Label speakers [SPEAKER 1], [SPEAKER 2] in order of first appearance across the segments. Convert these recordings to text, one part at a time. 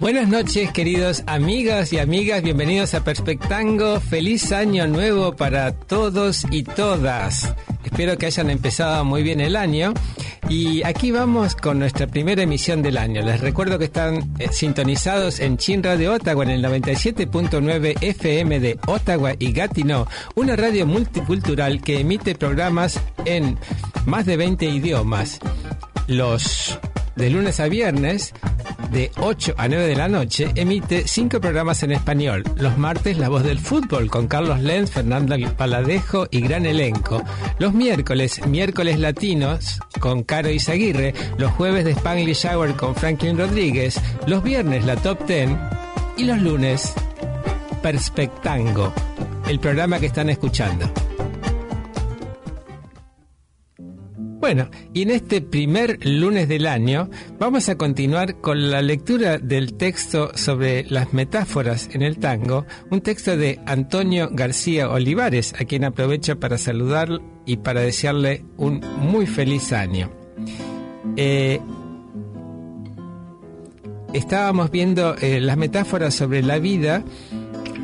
[SPEAKER 1] Buenas noches, queridos amigos y amigas. Bienvenidos a Perspectango. Feliz año nuevo para todos y todas. Espero que hayan empezado muy bien el año. Y aquí vamos con nuestra primera emisión del año. Les recuerdo que están eh, sintonizados en Chin Radio Ottawa en el 97.9 FM de Ottawa y Gatineau, una radio multicultural que emite programas en más de 20 idiomas. Los de lunes a viernes, de 8 a 9 de la noche, emite cinco programas en español. Los martes, La Voz del Fútbol, con Carlos Lenz, Fernando Paladejo y gran elenco. Los miércoles, Miércoles Latinos, con Caro Izaguirre. Los jueves de Spanglish Hour con Franklin Rodríguez. Los viernes, la Top Ten. Y los lunes, Perspectango, el programa que están escuchando. Bueno, y en este primer lunes del año vamos a continuar con la lectura del texto sobre las metáforas en el tango, un texto de Antonio García Olivares, a quien aprovecho para saludar y para desearle un muy feliz año. Eh, estábamos viendo eh, las metáforas sobre la vida,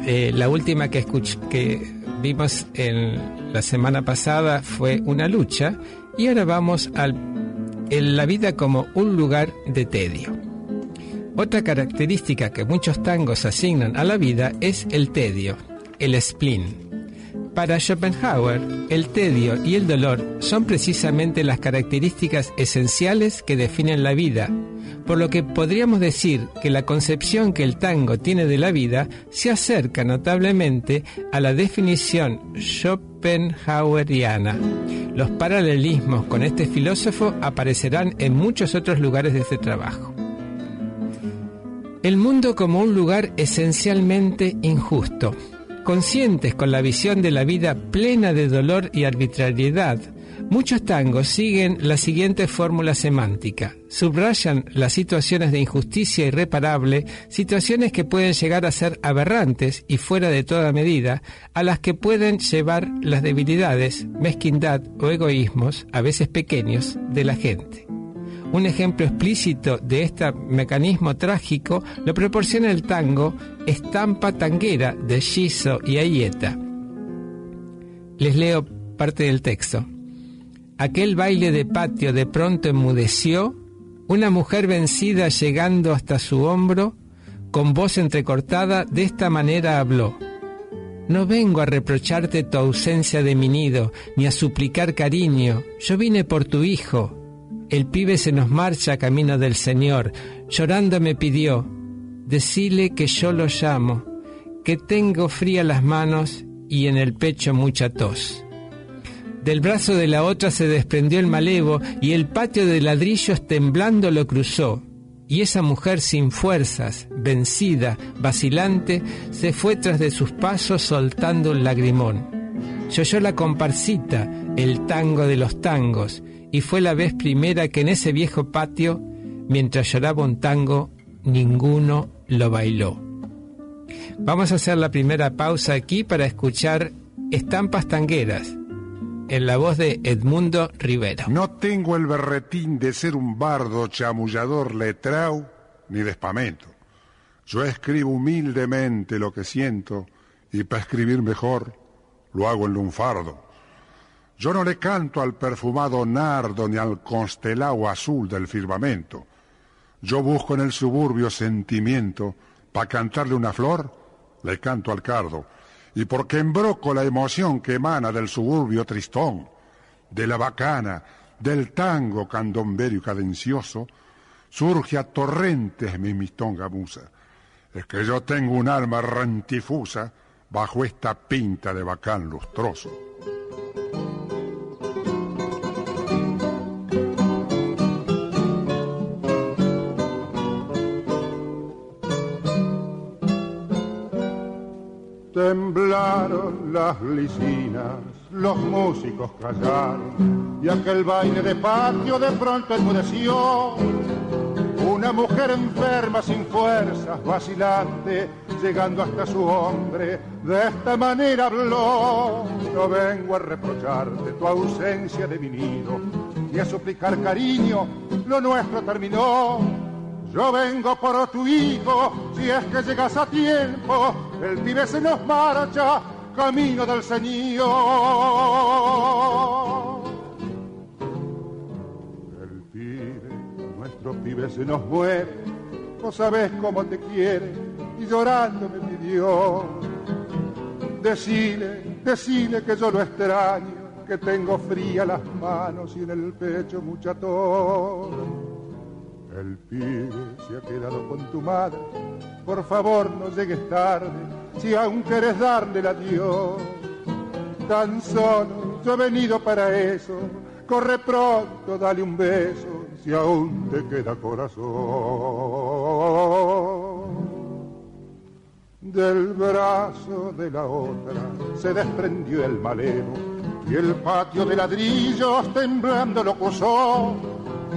[SPEAKER 1] eh, la última que, que vimos en la semana pasada fue una lucha, y ahora vamos a la vida como un lugar de tedio. Otra característica que muchos tangos asignan a la vida es el tedio, el spleen. Para Schopenhauer, el tedio y el dolor son precisamente las características esenciales que definen la vida, por lo que podríamos decir que la concepción que el tango tiene de la vida se acerca notablemente a la definición schopenhaueriana. Los paralelismos con este filósofo aparecerán en muchos otros lugares de este trabajo. El mundo como un lugar esencialmente injusto, conscientes con la visión de la vida plena de dolor y arbitrariedad, muchos tangos siguen la siguiente fórmula semántica. Subrayan las situaciones de injusticia irreparable, situaciones que pueden llegar a ser aberrantes y fuera de toda medida, a las que pueden llevar las debilidades, mezquindad o egoísmos, a veces pequeños, de la gente. Un ejemplo explícito de este mecanismo trágico lo proporciona el tango Estampa Tanguera de Shizo y Ayeta. Les leo parte del texto. Aquel baile de patio de pronto enmudeció, una mujer vencida llegando hasta su hombro, con voz entrecortada, de esta manera habló. No vengo a reprocharte tu ausencia de mi nido, ni a suplicar cariño, yo vine por tu hijo, el pibe se nos marcha camino del Señor. Llorando me pidió, decile que yo lo llamo, que tengo fría las manos y en el pecho mucha tos. Del brazo de la otra se desprendió el malevo y el patio de ladrillos temblando lo cruzó. Y esa mujer sin fuerzas, vencida, vacilante, se fue tras de sus pasos soltando un lagrimón. Yo oyó la comparsita, el tango de los tangos, y fue la vez primera que en ese viejo patio, mientras lloraba un tango, ninguno lo bailó. Vamos a hacer la primera pausa aquí para escuchar Estampas Tangueras, en la voz de Edmundo Rivera.
[SPEAKER 2] No tengo el berretín de ser un bardo chamullador letrao ni de espamento. Yo escribo humildemente lo que siento y para escribir mejor lo hago en lunfardo. Yo no le canto al perfumado nardo ni al constelado azul del firmamento. Yo busco en el suburbio sentimiento, para cantarle una flor, le canto al cardo. Y porque embroco la emoción que emana del suburbio tristón, de la bacana, del tango candomberio y cadencioso, surge a torrentes mi mistonga musa. Es que yo tengo un alma rantifusa bajo esta pinta de bacán lustroso. Las licinas, los músicos callaron y aquel baile de patio de pronto enmudeció. Una mujer enferma, sin fuerzas, vacilante, llegando hasta su hombre, de esta manera habló. No vengo a reprocharte tu ausencia de mi nido y a suplicar cariño, lo nuestro terminó. Yo vengo por tu hijo, si es que llegas a tiempo, el pibe se nos marcha, camino del Señor. El pibe, nuestro pibe se nos muere, no sabes cómo te quiere, y llorando me pidió. Decile, decile que yo lo extraño, que tengo fría las manos y en el pecho mucha tos. El pibe se ha quedado con tu madre, por favor no llegues tarde, si aún quieres darle el adiós. Tan solo yo he venido para eso, corre pronto, dale un beso, si aún te queda corazón. Del brazo de la otra se desprendió el maleo y el patio de ladrillos temblando lo cruzó.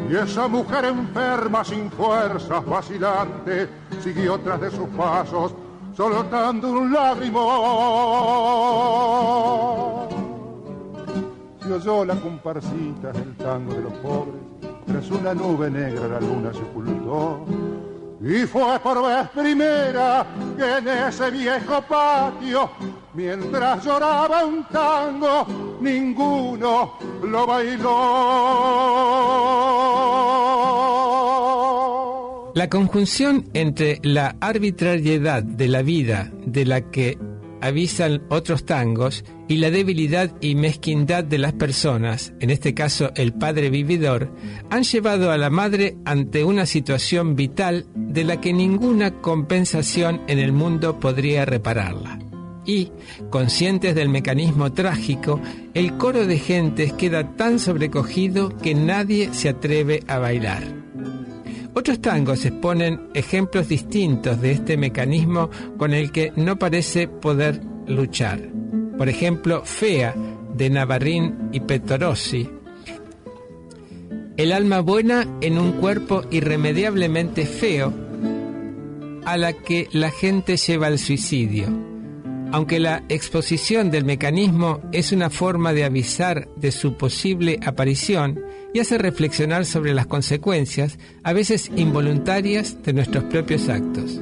[SPEAKER 2] Y esa mujer enferma, sin fuerzas, vacilante, siguió tras de sus pasos, soltando un lágrimo. Se oyó la comparsita del tango de los pobres, tras una nube negra la luna se ocultó. Y fue por vez primera que en ese viejo patio, mientras lloraba un tango, ninguno lo bailó.
[SPEAKER 1] La conjunción entre la arbitrariedad de la vida de la que avisan otros tangos y la debilidad y mezquindad de las personas, en este caso el padre vividor, han llevado a la madre ante una situación vital de la que ninguna compensación en el mundo podría repararla. Y, conscientes del mecanismo trágico, el coro de gentes queda tan sobrecogido que nadie se atreve a bailar. Otros tangos exponen ejemplos distintos de este mecanismo con el que no parece poder luchar. Por ejemplo, Fea, de Navarrín y Pettorossi. El alma buena en un cuerpo irremediablemente feo a la que la gente lleva al suicidio. Aunque la exposición del mecanismo es una forma de avisar de su posible aparición y hace reflexionar sobre las consecuencias, a veces involuntarias, de nuestros propios actos.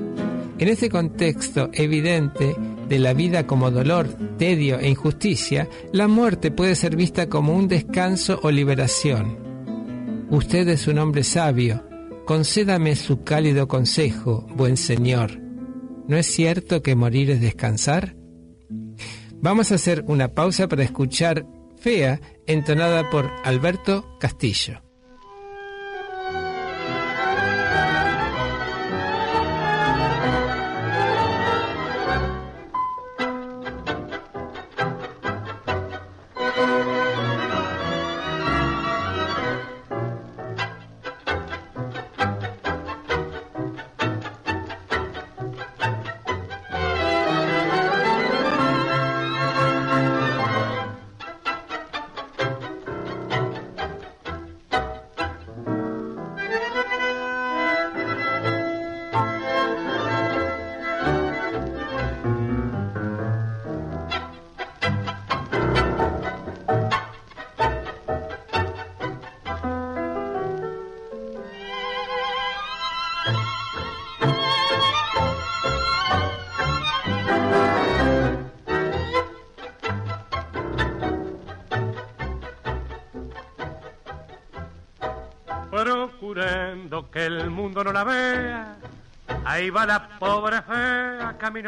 [SPEAKER 1] En este contexto evidente de la vida como dolor, tedio e injusticia, la muerte puede ser vista como un descanso o liberación. Usted es un hombre sabio, concédame su cálido consejo, buen señor. ¿No es cierto que morir es descansar? Vamos a hacer una pausa para escuchar Fea, entonada por Alberto Castillo.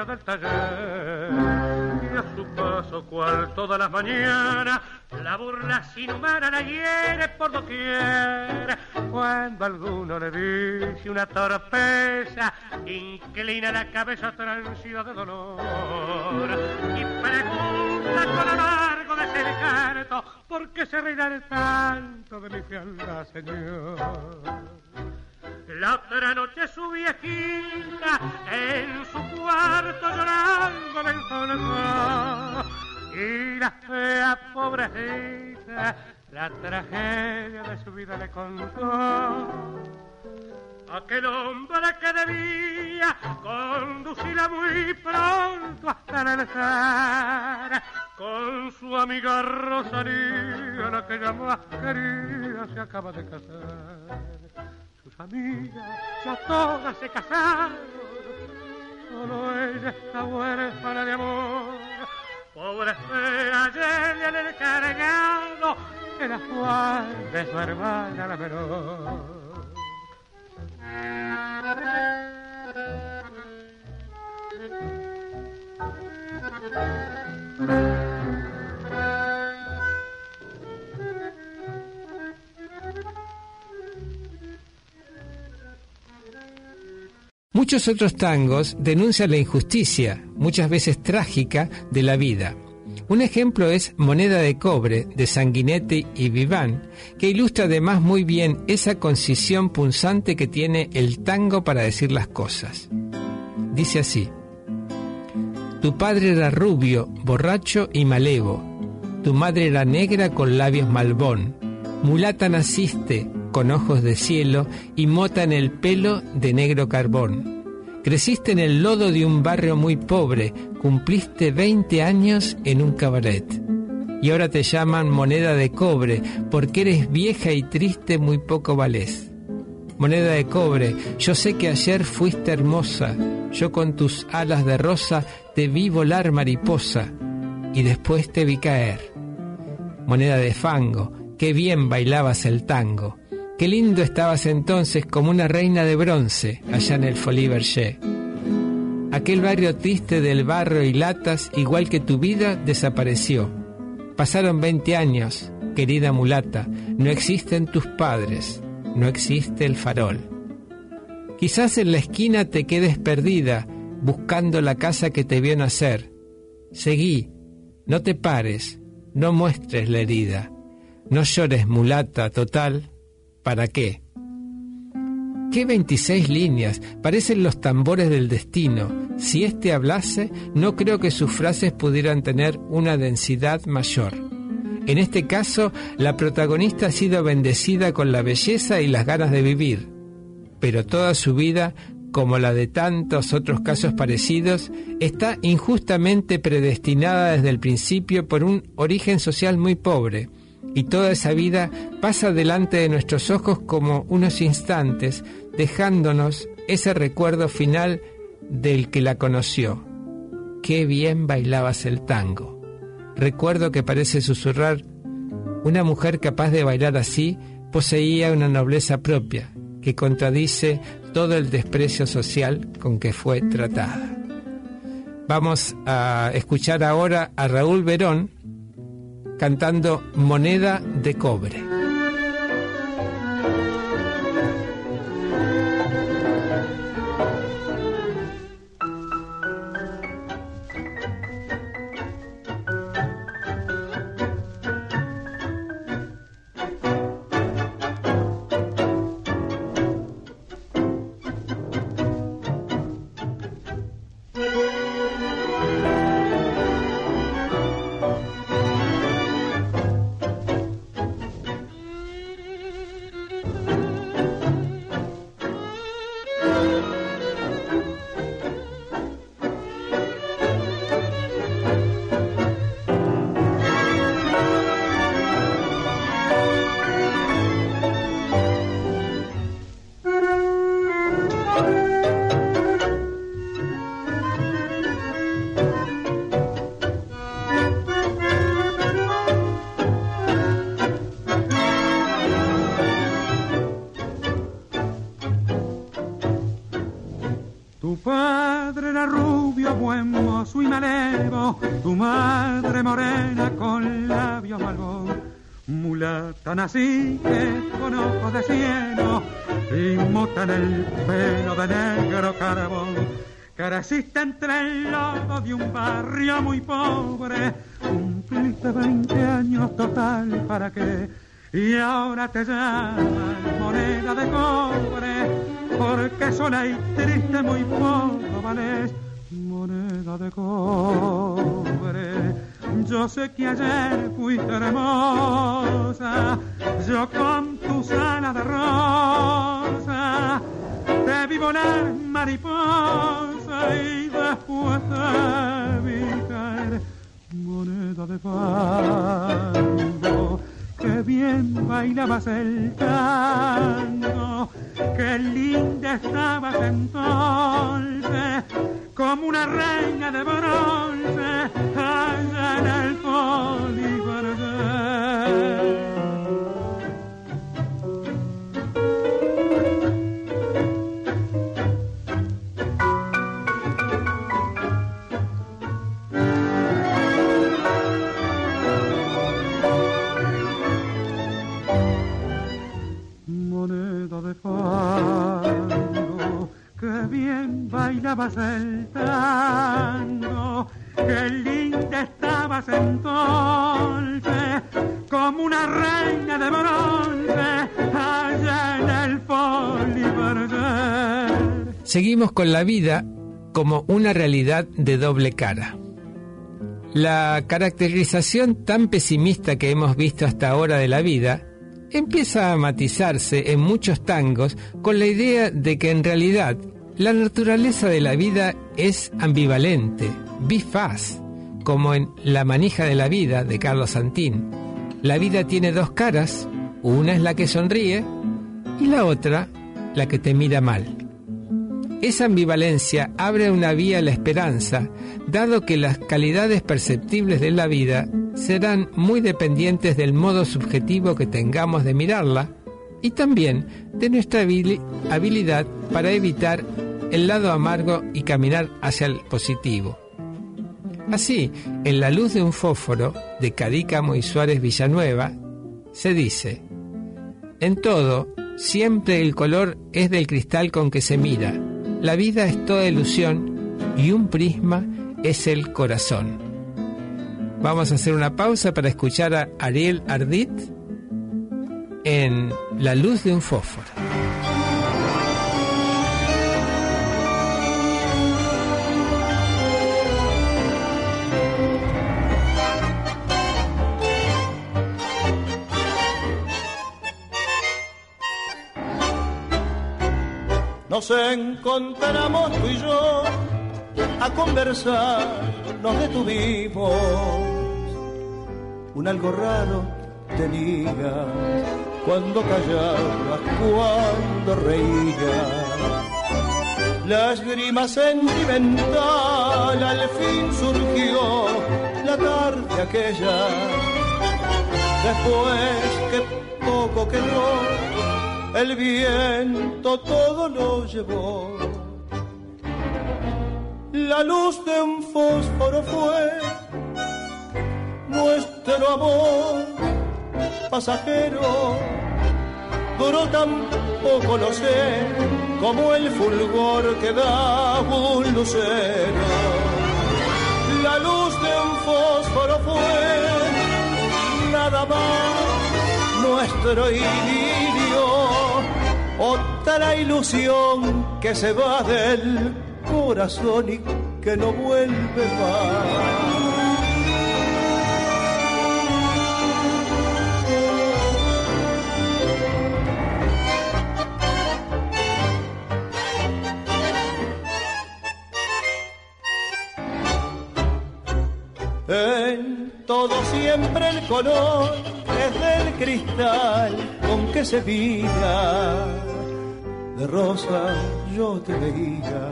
[SPEAKER 3] Del taller y a su paso cual todas las mañanas la burla sin humana la hiere por doquier. Cuando alguno le dice una torpeza, inclina la cabeza transida de dolor y pregunta con amargo desencanto por qué se reirá tanto de mi fealdad, señor. La otra noche su viejita en su cuarto llorando me encontró. Y la fea pobrecita la tragedia de su vida le contó. Aquel hombre que debía conducirla muy pronto hasta el altar con su amiga Rosalía, la que ya más quería, se acaba de casar. Amigas ya todas se casaron, solo ella está huérfana de amor. Pobre ayer le han encargado que la Juan de su hermana la menor.
[SPEAKER 1] Muchos otros tangos denuncian la injusticia, muchas veces trágica, de la vida. Un ejemplo es Moneda de Cobre de Sanguinetti y Viván, que ilustra además muy bien esa concisión punzante que tiene el tango para decir las cosas. Dice así, Tu padre era rubio, borracho y malevo, tu madre era negra con labios malbón, mulata naciste con ojos de cielo y mota en el pelo de negro carbón. Creciste en el lodo de un barrio muy pobre, cumpliste 20 años en un cabaret. Y ahora te llaman moneda de cobre, porque eres vieja y triste, muy poco valés. Moneda de cobre, yo sé que ayer fuiste hermosa, yo con tus alas de rosa te vi volar mariposa, y después te vi caer. Moneda de fango, qué bien bailabas el tango. Qué lindo estabas entonces como una reina de bronce allá en el Folie. Aquel barrio triste del barro y latas, igual que tu vida, desapareció. Pasaron 20 años, querida mulata, no existen tus padres, no existe el farol. Quizás en la esquina te quedes perdida, buscando la casa que te vio nacer. Seguí, no te pares, no muestres la herida, no llores mulata total, ¿Para qué? ¿Qué 26 líneas? Parecen los tambores del destino. Si éste hablase, no creo que sus frases pudieran tener una densidad mayor. En este caso, la protagonista ha sido bendecida con la belleza y las ganas de vivir, pero toda su vida, como la de tantos otros casos parecidos, está injustamente predestinada desde el principio por un origen social muy pobre, y toda esa vida pasa delante de nuestros ojos como unos instantes, dejándonos ese recuerdo final del que la conoció. Qué bien bailabas el tango. Recuerdo que parece susurrar, una mujer capaz de bailar así poseía una nobleza propia que contradice todo el desprecio social con que fue tratada. Vamos a escuchar ahora a Raúl Verón cantando Moneda de Cobre.
[SPEAKER 4] Así que con ojos de cielo y mota en el pelo de negro carbón. Careciste entre el lodo de un barrio muy pobre, cumpliste 20 años total para qué, y ahora te llaman moneda de cobre, porque sola y triste muy poco vales, moneda de cobre Yo sé que ayer fuiste hermosa, yo con tus alas de rosa te vi volar mariposa y después te vi caer moneda de fango. Que bien bailabas el tango, que linda estabas entonces, como una reina de bronce allá en el polivarguer. Fango, que bien bailabas el tango, que linda estabas entonces, como una reina de bronce allá en el polivarguer.
[SPEAKER 1] Seguimos con la vida como una realidad de doble cara. La caracterización tan pesimista que hemos visto hasta ahora de la vida empieza a matizarse en muchos tangos con la idea de que en realidad la naturaleza de la vida es ambivalente, bifaz, como en La manija de la vida de Carlos Santín. La vida tiene dos caras, una es la que sonríe y la otra la que te mira mal. Esa ambivalencia abre una vía a la esperanza, dado que las calidades perceptibles de la vida serán muy dependientes del modo subjetivo que tengamos de mirarla y también de nuestra habilidad para evitar el lado amargo y caminar hacia el positivo. Así, en la luz de un fósforo de Cadícamo y Suárez Villanueva, se dice, en todo, siempre el color es del cristal con que se mira, la vida es toda ilusión y un prisma es el corazón. Vamos a hacer una pausa para escuchar a Ariel Ardit en La luz de un fósforo.
[SPEAKER 5] Nos encontramos tú y yo a conversar, nos detuvimos. Un algo raro tenía cuando callabas, cuando reías. La esgrima sentimental al fin surgió la tarde aquella. Después que poco quedó, el viento todo lo llevó la luz de un fósforo fue nuestro amor pasajero. Duró tan poco, lo sé, como el fulgor que da un lucero. La luz de un fósforo fue nada más nuestro idilio, otra ilusión que se va del corazón y que no vuelve más. En todo siempre el color es del cristal con que se mira de rosa yo te veía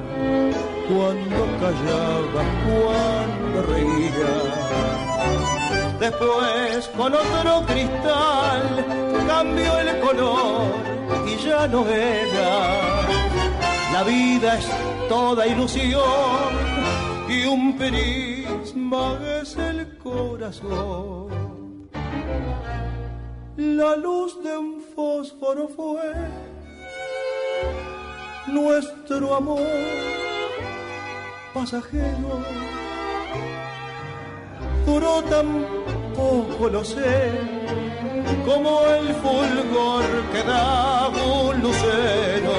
[SPEAKER 5] cuando callaba, cuando reía. Después con otro cristal cambió el color y ya no era. La vida es toda ilusión y un prisma es el corazón. La luz de un fósforo fue nuestro amor pasajero duró tan poco, lo sé, como el fulgor que da un lucero.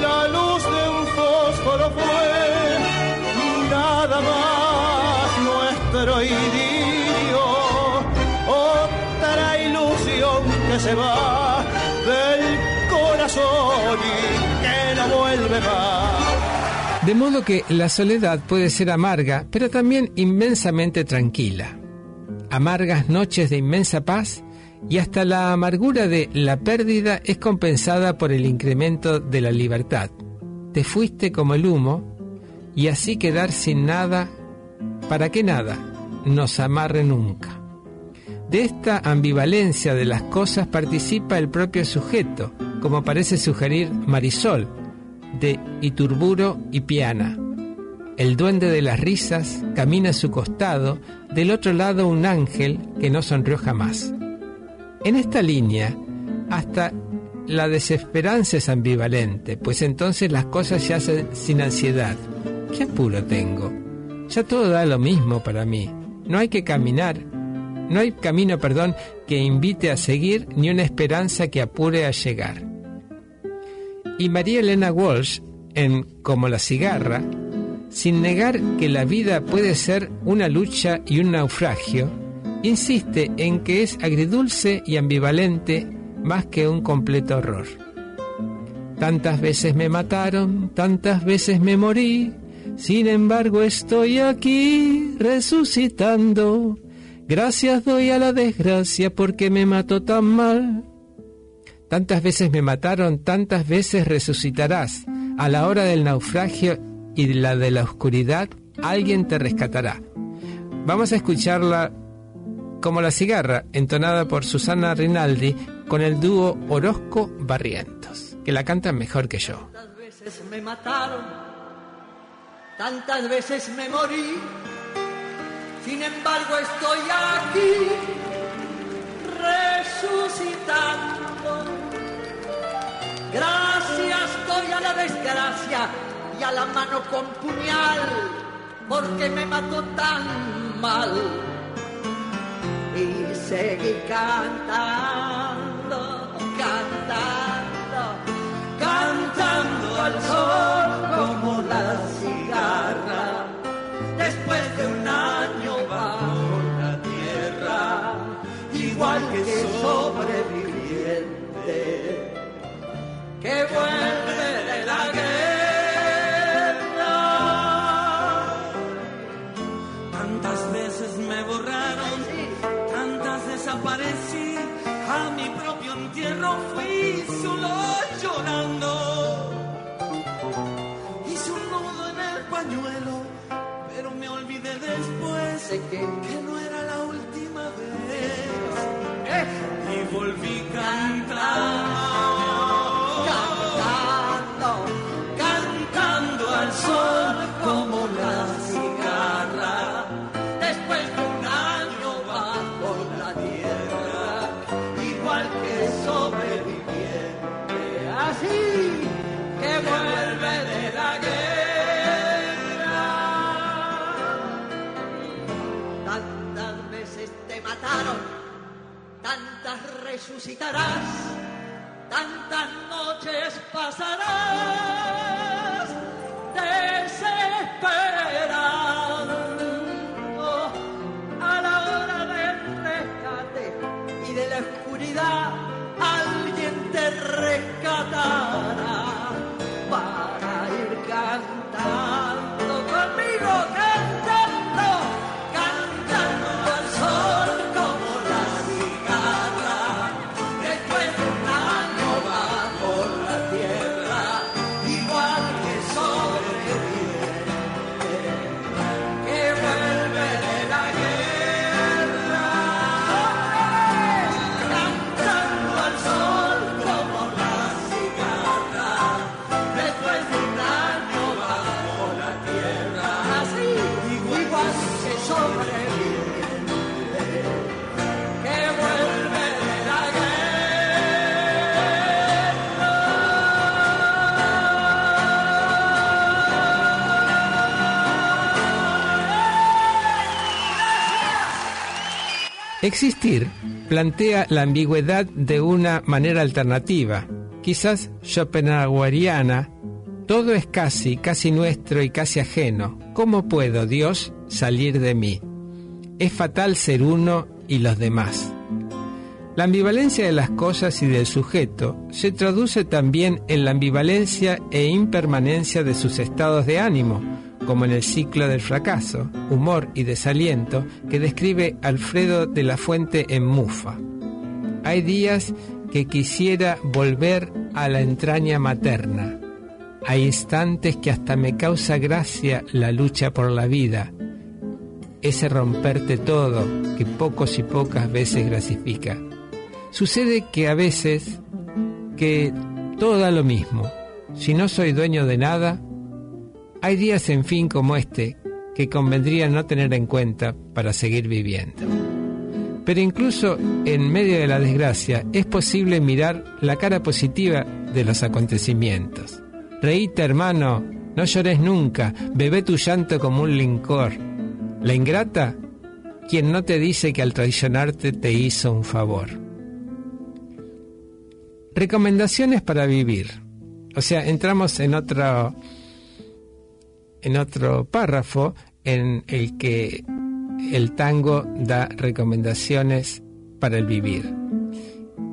[SPEAKER 5] La luz de un fósforo fue nada más
[SPEAKER 6] otro idilio, otra ilusión que se va
[SPEAKER 1] De modo que la soledad puede ser amarga, pero también inmensamente tranquila. Amargas noches de inmensa paz y hasta la amargura de la pérdida es compensada por el incremento de la libertad. Te fuiste como el humo y así quedar sin nada, para que nada nos amarre nunca. De esta ambivalencia de las cosas participa el propio sujeto, como parece sugerir Marisol, de Iturburo y Piana. El duende de las risas camina a su costado, del otro lado un ángel que no sonrió jamás. En esta línea, hasta la desesperanza es ambivalente, pues entonces las cosas se hacen sin ansiedad. ¿Qué apuro tengo? Ya todo da lo mismo para mí. No hay que caminar, no hay camino, perdón, que invite a seguir ni una esperanza que apure a llegar. Y María Elena Walsh, en Como la cigarra, sin negar que la vida puede ser una lucha y un naufragio, insiste en que es agridulce y ambivalente más que un completo horror. Tantas veces me mataron, tantas veces me morí, sin embargo estoy aquí resucitando. Gracias doy a la desgracia porque me mató tan mal. Tantas veces me mataron, tantas veces resucitarás. A la hora del naufragio y la de la oscuridad, alguien te rescatará. Vamos a escucharla como la cigarra, entonada por Susana Rinaldi con el dúo Orozco Barrientos, que la cantan mejor que yo.
[SPEAKER 7] Tantas veces me mataron, tantas veces me morí, sin embargo estoy aquí resucitando. Gracias doy a la desgracia y a la mano con puñal, porque me mató tan mal. Y seguí cantando, cantando, cantando al sol que vuelve de la guerra.
[SPEAKER 8] Tantas veces me borraron, tantas desaparecí, a mi propio entierro fui solo llorando. Hice un nudo en el pañuelo, pero me olvidé después que no era la última vez. Y volví cantando,
[SPEAKER 7] Cantando, resucitarás, tantas noches pasarás
[SPEAKER 1] Existir plantea la ambigüedad de una manera alternativa, quizás schopenhaueriana. Todo es casi, casi nuestro y casi ajeno. ¿Cómo puedo, Dios, salir de mí? es fatal ser uno y los demás. La ambivalencia de las cosas y del sujeto se traduce también en la ambivalencia e impermanencia de sus estados de ánimo, como en el ciclo del fracaso, humor y desaliento que describe Alfredo de la Fuente en Mufa. Hay días que quisiera volver a la entraña materna. Hay instantes que hasta me causa gracia la lucha por la vida, ese romperte todo que pocos y pocas veces gratifica. Sucede que a veces que todo lo mismo. Si no soy dueño de nada, hay días en fin como este que convendría no tener en cuenta para seguir viviendo. Pero incluso en medio de la desgracia es posible mirar la cara positiva de los acontecimientos. Reíte hermano, no llores nunca, bebé tu llanto como un lincor. La ingrata, quien no te dice que al traicionarte te hizo un favor. Recomendaciones para vivir. O sea, entramos en otro en otro párrafo en el que el tango da recomendaciones para el vivir.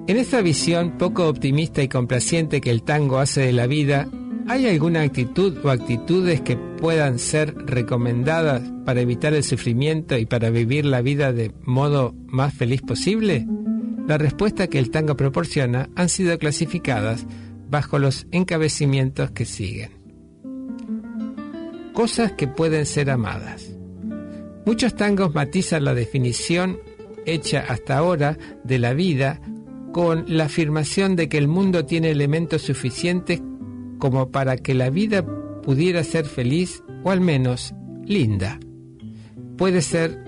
[SPEAKER 1] En esta visión poco optimista y complaciente que el tango hace de la vida, ¿hay alguna actitud o actitudes que puedan ser recomendadas para evitar el sufrimiento y para vivir la vida de modo más feliz posible? La respuesta que el tango proporciona han sido clasificadas bajo los encabecimientos que siguen. Cosas que pueden ser amadas. Muchos tangos matizan la definición hecha hasta ahora de la vida con la afirmación de que el mundo tiene elementos suficientes como para que la vida pudiera ser feliz o al menos linda. Puede ser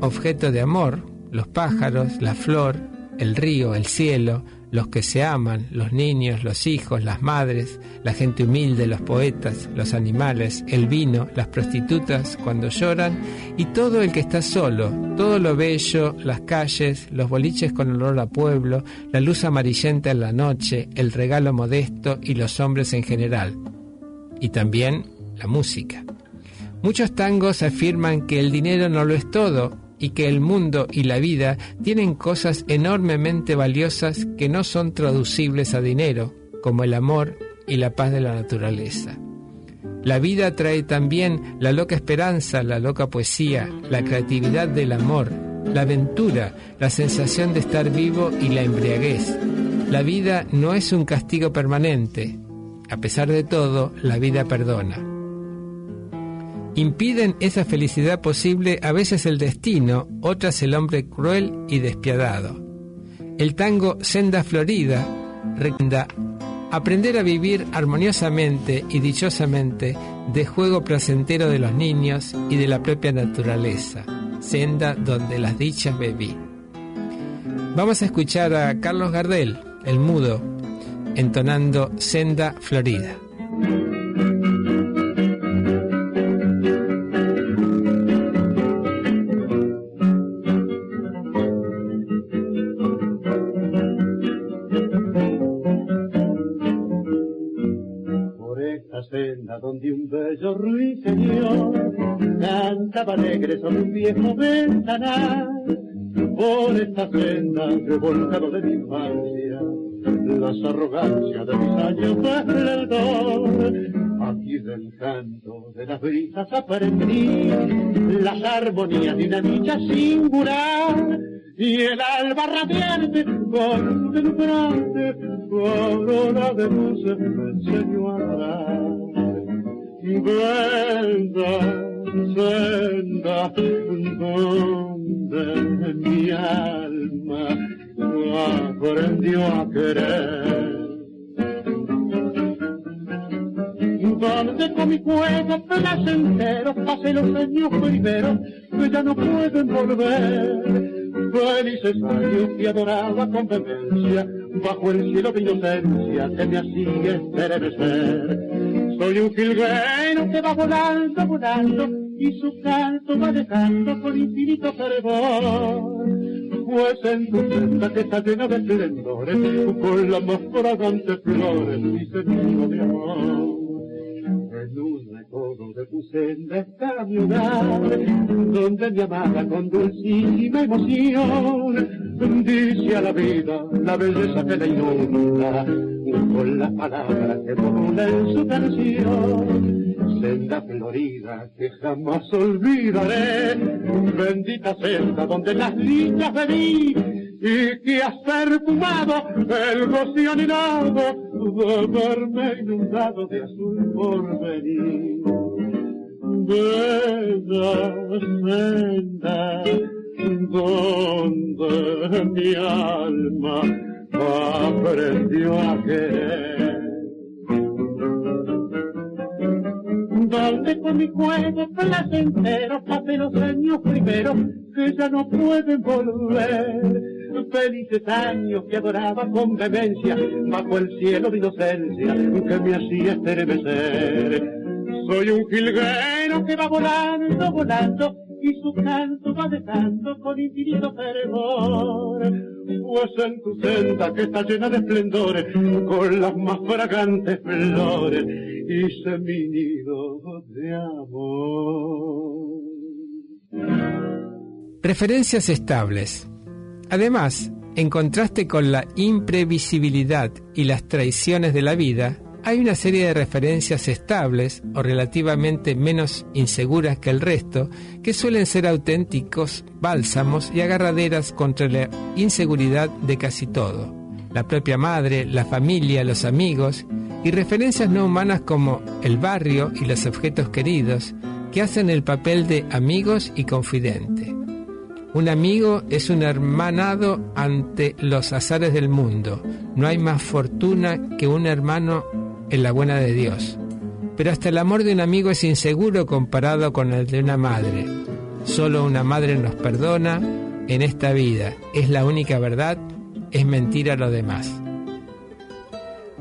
[SPEAKER 1] objeto de amor, los pájaros, la flor, el río, el cielo, los que se aman, los niños, los hijos, las madres, la gente humilde, los poetas, los animales, el vino, las prostitutas cuando lloran y todo el que está solo, todo lo bello, las calles, los boliches con olor a pueblo, la luz amarillenta en la noche, el regalo modesto y los hombres en general. Y también la música. Muchos tangos afirman que el dinero no lo es todo y que el mundo y la vida tienen cosas enormemente valiosas que no son traducibles a dinero, como el amor y la paz de la naturaleza. La vida trae también la loca esperanza, la loca poesía, la creatividad del amor, la aventura, la sensación de estar vivo y la embriaguez. La vida no es un castigo permanente. A pesar de todo, la vida perdona impiden esa felicidad posible a veces el destino, otras el hombre cruel y despiadado. El tango Senda Florida recomienda aprender a vivir armoniosamente y dichosamente de juego placentero de los niños y de la propia naturaleza, senda donde las dichas bebí. Vamos a escuchar a Carlos Gardel, el mudo, entonando Senda Florida.
[SPEAKER 6] Donde un bello ruiseñor cantaba alegre sobre un viejo ventanal. Por esta senda revolcado de mi infancia, las arrogancias de mis años esplendor. Aquí del canto de las brisas aprendí las armonías dicha singular y el alba radiante con deslumbrante corona de luces me enseñó a dar Venda, senda, donde mi alma aprendió a querer. Donde con mi juego placentero pasé los años primeros que ya no pueden volver. Felices años que adoraba con vehemencia bajo el cielo de inocencia que me hacía estremecer soy un jilguero que va volando, volando, y su canto va dejando con infinito fervor. Pues en tu senda que está llena de esplendores, con las más fragantes flores, mi sentido de amor. Recodo de mi hogar, donde mi amada con dulcísima emoción dice a la vida la belleza que la inunda con las palabras que formula en su canción. Senda florida que jamás olvidaré, bendita senda donde las dichas vení y que has perfumado el rocío anhelado de verme inundado de azul por venir. Bella senda donde mi alma aprendió a querer. Donde con mi juego placentero pasé los años primeros que ya no pueden volver. Felices años que adoraba con vehemencia bajo el cielo de inocencia que me hacía estremecer. Soy un jilguero que va volando, volando y su canto va dejando con infinito fervor. Pues en tu senda que está llena de esplendores, con las más fragantes flores, hice mi nido de amor.
[SPEAKER 1] Referencias estables. Además, en contraste con la imprevisibilidad y las traiciones de la vida, hay una serie de referencias estables o relativamente menos inseguras que el resto, que suelen ser auténticos bálsamos y agarraderas contra la inseguridad de casi todo. La propia madre, la familia, los amigos, y referencias no humanas como el barrio y los objetos queridos, que hacen el papel de amigos y confidente. Un amigo es un hermanado ante los azares del mundo. No hay más fortuna que un hermano en la buena de Dios. Pero hasta el amor de un amigo es inseguro comparado con el de una madre. Solo una madre nos perdona en esta vida. Es la única verdad, es mentira lo demás.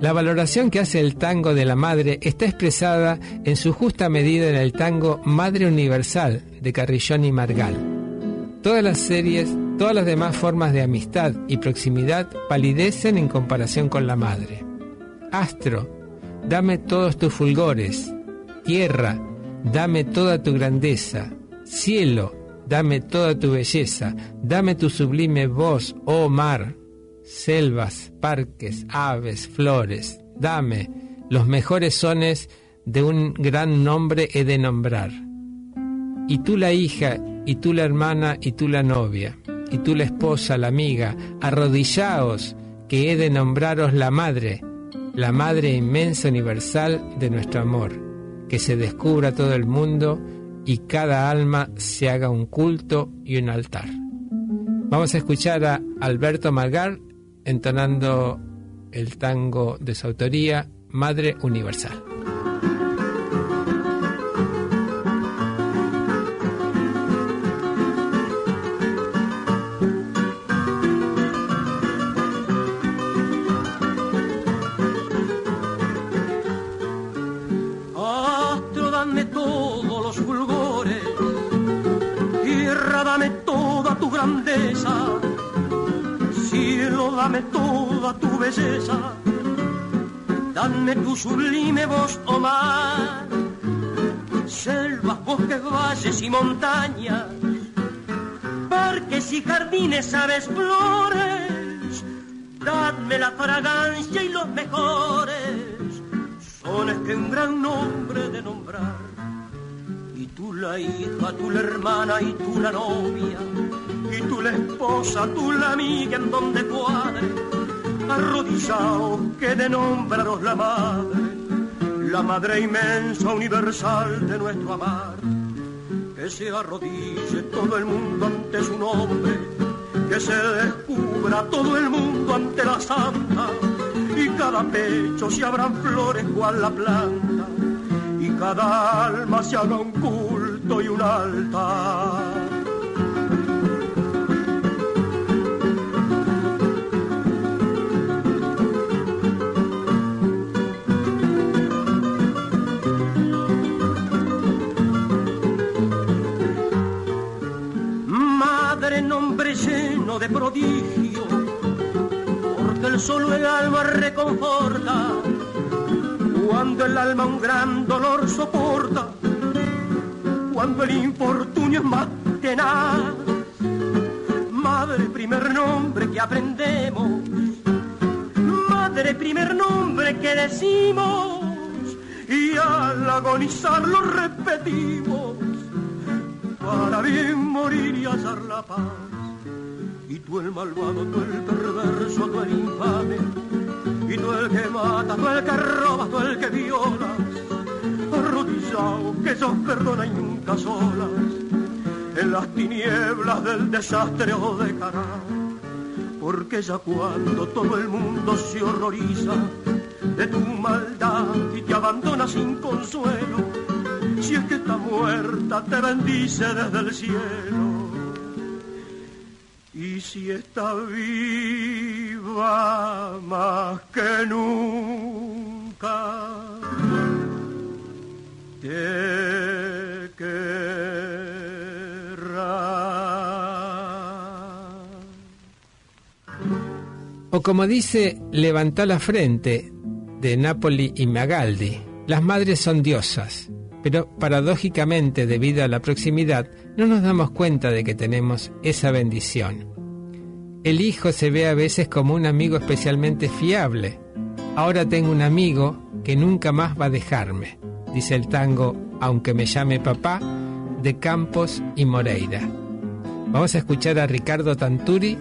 [SPEAKER 1] La valoración que hace el tango de la madre está expresada en su justa medida en el tango Madre Universal de Carrillón y Margal. Todas las series, todas las demás formas de amistad y proximidad palidecen en comparación con la madre. Astro, dame todos tus fulgores. Tierra, dame toda tu grandeza. Cielo, dame toda tu belleza. Dame tu sublime voz, oh mar. Selvas, parques, aves, flores. Dame los mejores sones de un gran nombre he de nombrar. Y tú la hija, y tú la hermana, y tú la novia, y tú la esposa, la amiga, arrodillaos, que he de nombraros la madre, la madre inmensa universal de nuestro amor, que se descubra todo el mundo y cada alma se haga un culto y un altar. Vamos a escuchar a Alberto Margar entonando el tango de su autoría, Madre Universal.
[SPEAKER 9] Belleza, dame tu sublime voz, oh mar, selvas, bosques, valles y montañas, parques y jardines, aves, flores, dadme la fragancia y los mejores. Sones que un gran nombre de nombrar. Y tú la hija, tú la hermana y tú la novia, y tú la esposa, tú la amiga en donde cuadre, arrodillaos que de nombraros la madre, la madre inmensa, universal de nuestro amar. Que se arrodille todo el mundo ante su nombre, que se descubra todo el mundo ante la santa y cada pecho se abran flores cual la planta, y cada alma se haga un culto y un altar. Madre, nombre lleno de prodigio, porque el solo el alma reconforta. Cuando el alma un gran dolor sopone, cuando el infortunio es más que nada. Madre, primer nombre que aprendemos. Madre, primer nombre que decimos. Y al agonizar lo repetimos. Para bien morir y hallar la paz. Tú el malvado, tú el perverso, tú el infame. Y tú el que mata, tú el que roba, tú el que viola arrodillado que Dios perdona y nunca solas en las tinieblas del desastre o de cara porque ya cuando todo el mundo se horroriza de tu maldad y te abandona sin consuelo si es que está muerta te bendice desde el cielo y si está viva más que nunca te querrá.
[SPEAKER 1] O como dice Levantá la frente de Napoli y Magaldi, las madres son diosas, pero paradójicamente debido a la proximidad no nos damos cuenta de que tenemos esa bendición. El hijo se ve a veces como un amigo especialmente fiable. Ahora tengo un amigo que nunca más va a dejarme dice el tango Aunque me llame papá, de Campos y Moreira. Vamos a escuchar a Ricardo Tanturi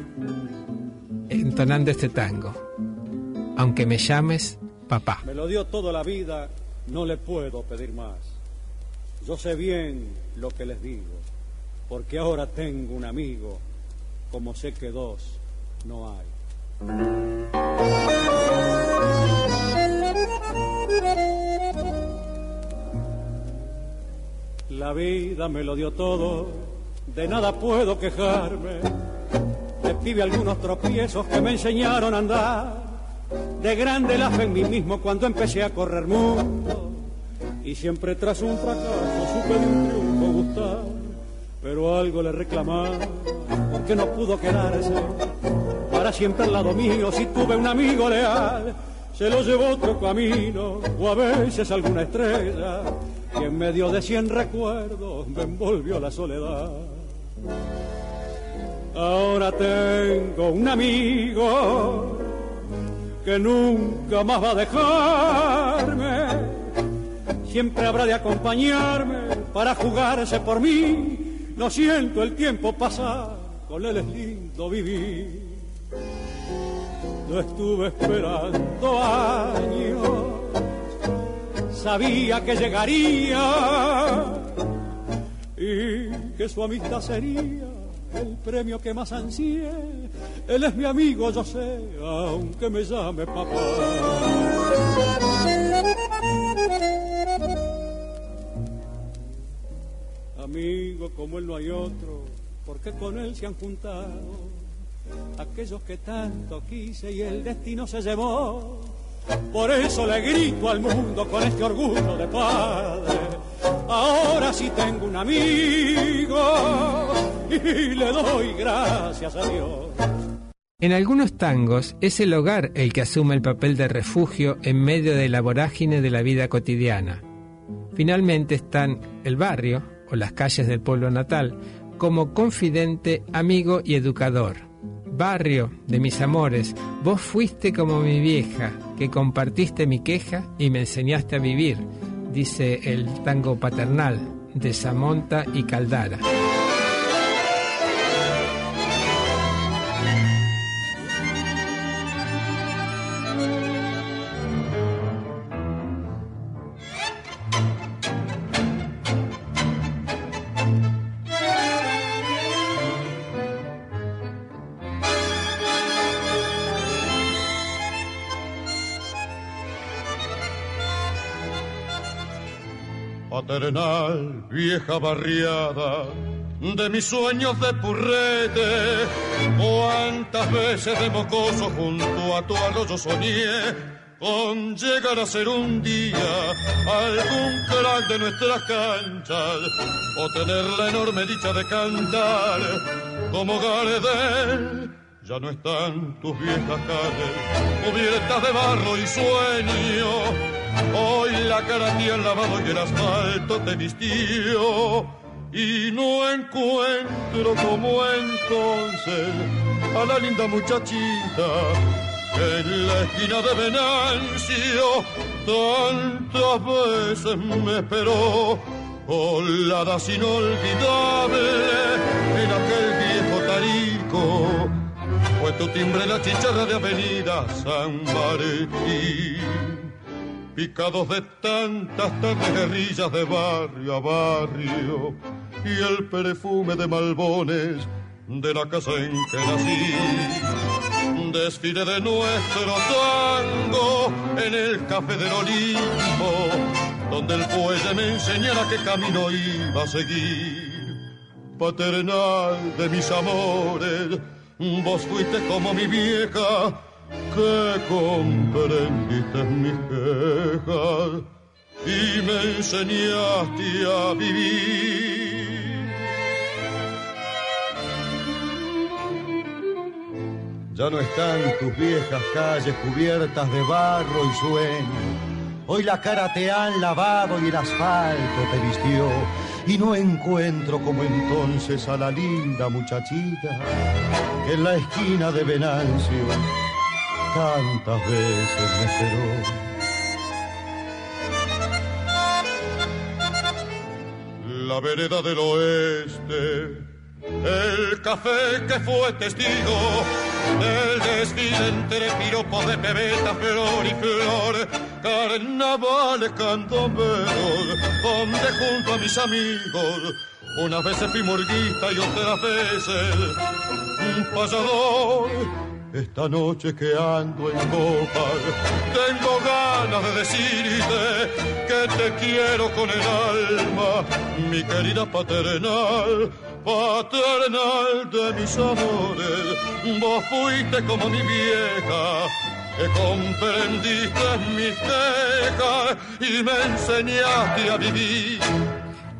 [SPEAKER 1] entonando este tango. Aunque me llames papá.
[SPEAKER 10] Me lo dio toda la vida, no le puedo pedir más. Yo sé bien lo que les digo, porque ahora tengo un amigo, como sé que dos no hay. La vida me lo dio todo, de nada puedo quejarme. Pibe algunos tropiezos que me enseñaron a andar. De grande la en mí mismo cuando empecé a correr mundo. Y siempre tras un fracaso supe de un triunfo gustar. Pero algo le reclamaba, porque no pudo quedarse para siempre al lado mío. Si tuve un amigo leal, se lo llevó otro camino, o a veces alguna estrella y en medio de cien recuerdos me envolvió la soledad. Ahora tengo un amigo que nunca más va a dejarme. Siempre habrá de acompañarme para jugarse por mí. No siento el tiempo pasar, con él es lindo vivir. Lo estuve esperando años sabía que llegaría y que su amistad sería el premio que más ansié. Él es mi amigo, yo sé, aunque me llame papá. Amigo como él no hay otro, porque con él se han juntado aquellos que tanto quise y el destino se llevó por eso le grito al mundo con este orgullo de padre. Ahora sí tengo un amigo y le doy gracias a Dios.
[SPEAKER 1] En algunos tangos es el hogar el que asume el papel de refugio en medio de la vorágine de la vida cotidiana. Finalmente están el barrio o las calles del pueblo natal como confidente, amigo y educador Barrio de mis amores, vos fuiste como mi vieja, que compartiste mi queja y me enseñaste a vivir, dice el tango paternal de Samonta y Caldara.
[SPEAKER 11] Vieja barriada de mis sueños de purrete. Cuántas veces de mocoso junto a tu arroyo soñé con llegar a ser un día algún crack de nuestras canchas o tener la enorme dicha de cantar como Gardel. Ya no están tus viejas calles cubiertas de barro y sueño Hoy la cara te han lavado y el asfalto te vistió. y no encuentro como entonces a la linda muchachita en la esquina de Venancio tantas veces me esperó oladas inolvidables en aquel viejo tarico fue tu timbre la chicharra de avenida San Martín picados de tantas guerrillas de barrio a barrio y el perfume de malbones de la casa en que nací. Desfile de nuestro tango en el café del Olimpo, donde el poeta me enseñara qué camino iba a seguir. Paternal de mis amores, vos fuiste como mi vieja, que comprendiste mis quejas y me enseñaste a vivir.
[SPEAKER 12] Ya no están tus viejas calles cubiertas de barro y sueño. Hoy la cara te han lavado y el asfalto te vistió. Y no encuentro como entonces a la linda muchachita en la esquina de Venancio tantas veces me esperó.
[SPEAKER 11] La vereda del oeste, el café que fue testigo del desfile entre piropos de pebeta, flor y flor, carnavales candomberos, donde junto a mis amigos, unas veces fui morguista y otras veces un pasador esta noche que ando en copas, tengo ganas de decirte que te quiero con el alma, mi querida paternal, paternal de mis amores. Vos fuiste como mi vieja, que comprendiste mis quejas y me enseñaste a vivir.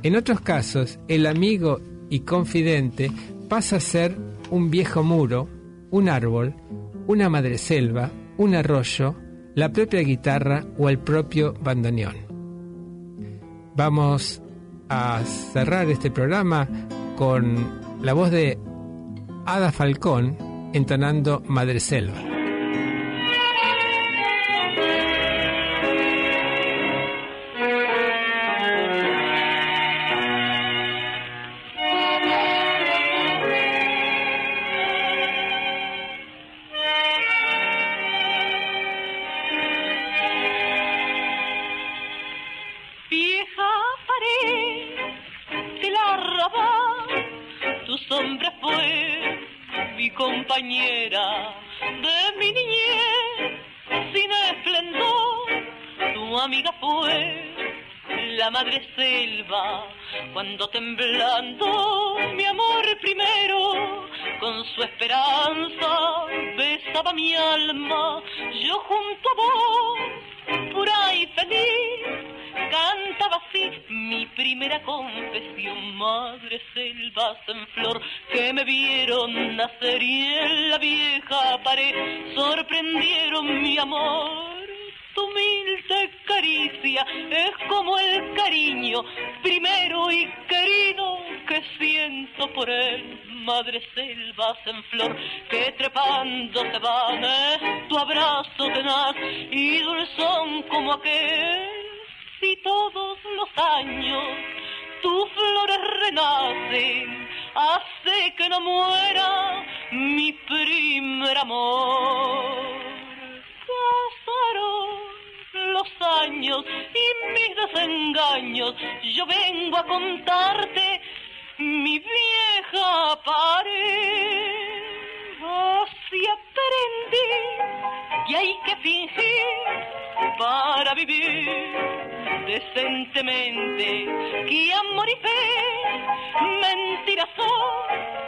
[SPEAKER 1] En otros casos, el amigo y confidente pasa a ser un viejo muro un árbol, una madreselva, un arroyo, la propia guitarra o el propio bandoneón. Vamos a cerrar este programa con la voz de Ada Falcón entonando Madreselva.
[SPEAKER 13] pienso por él, madre selvas en flor, que trepando se van, es tu abrazo tenaz y dulzón como aquel. Si todos los años tus flores renacen, hace que no muera mi primer amor. Pasaron los años y mis desengaños, yo vengo a contar mi vieja pared. Así aprendí que hay que fingir para vivir decentemente, que amor y fe mentiras son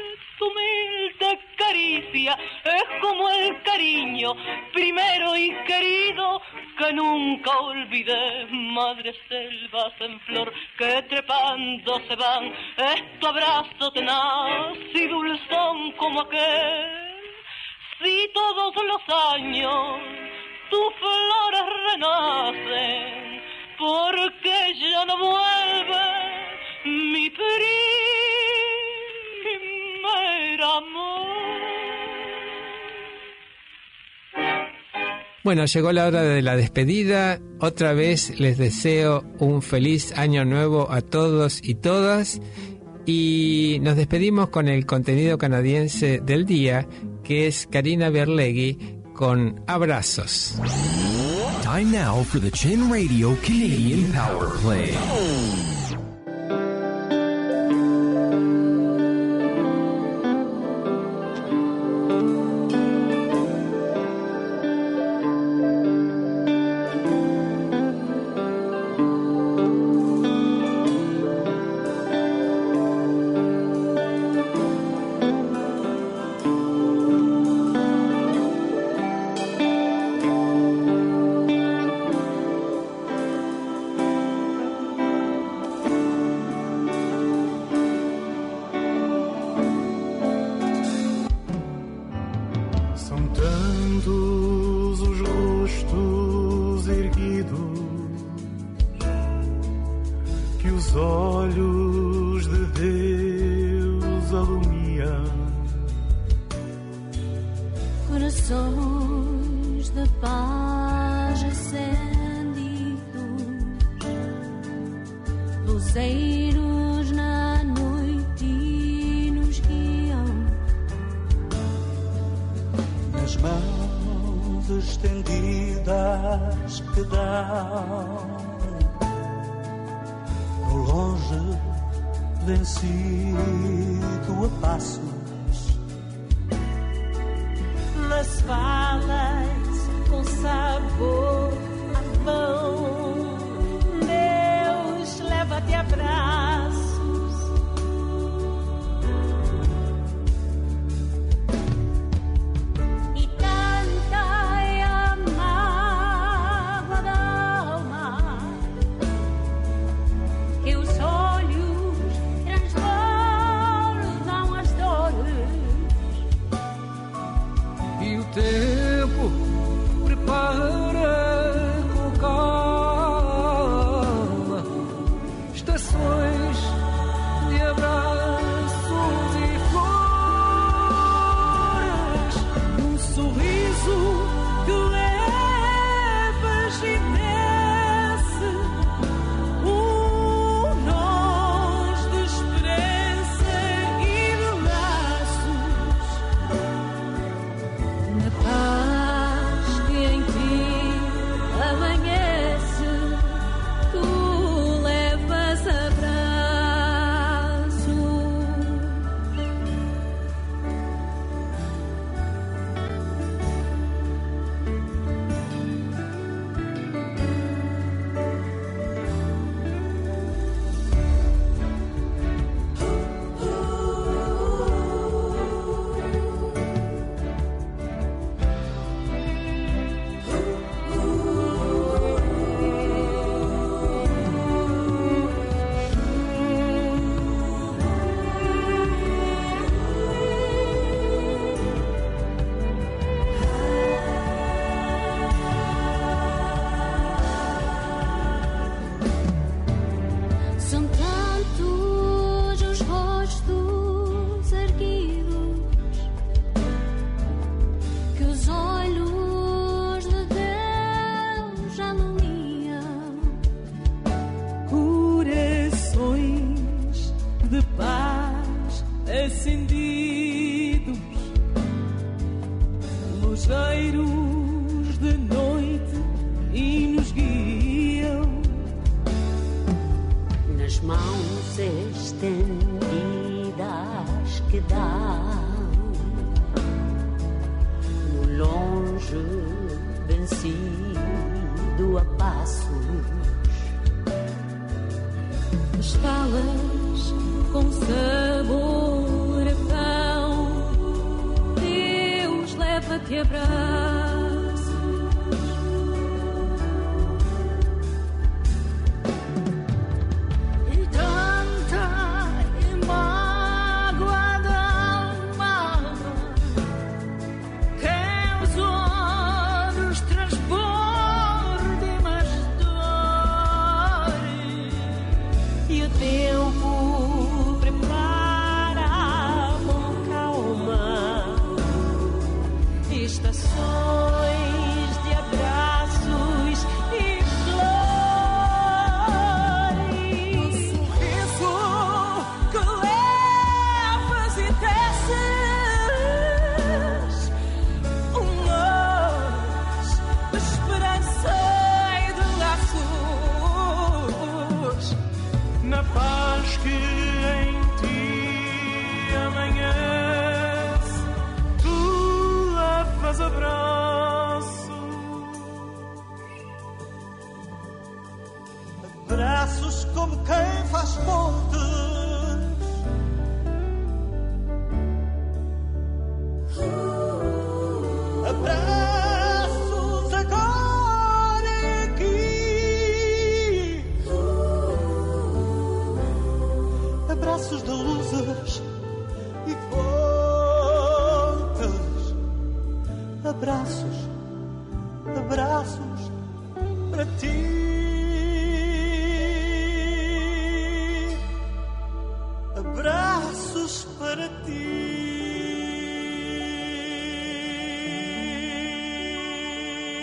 [SPEAKER 13] Humilde caricia es como el cariño primero y querido que nunca olvidé, madre selvas en flor, que trepando se van, es tu abrazo tenaz y dulzón como aquel. Si todos los años
[SPEAKER 1] Bueno, llegó la hora de la despedida. Otra vez les deseo un feliz año nuevo a todos y todas. Y nos despedimos con el contenido canadiense del día, que es Karina Berlegui con Abrazos.
[SPEAKER 5] Time now for the Chin Radio Canadian Power Play.
[SPEAKER 14] estendidas que dão no longe vencido a passos nas falas com
[SPEAKER 8] sabor.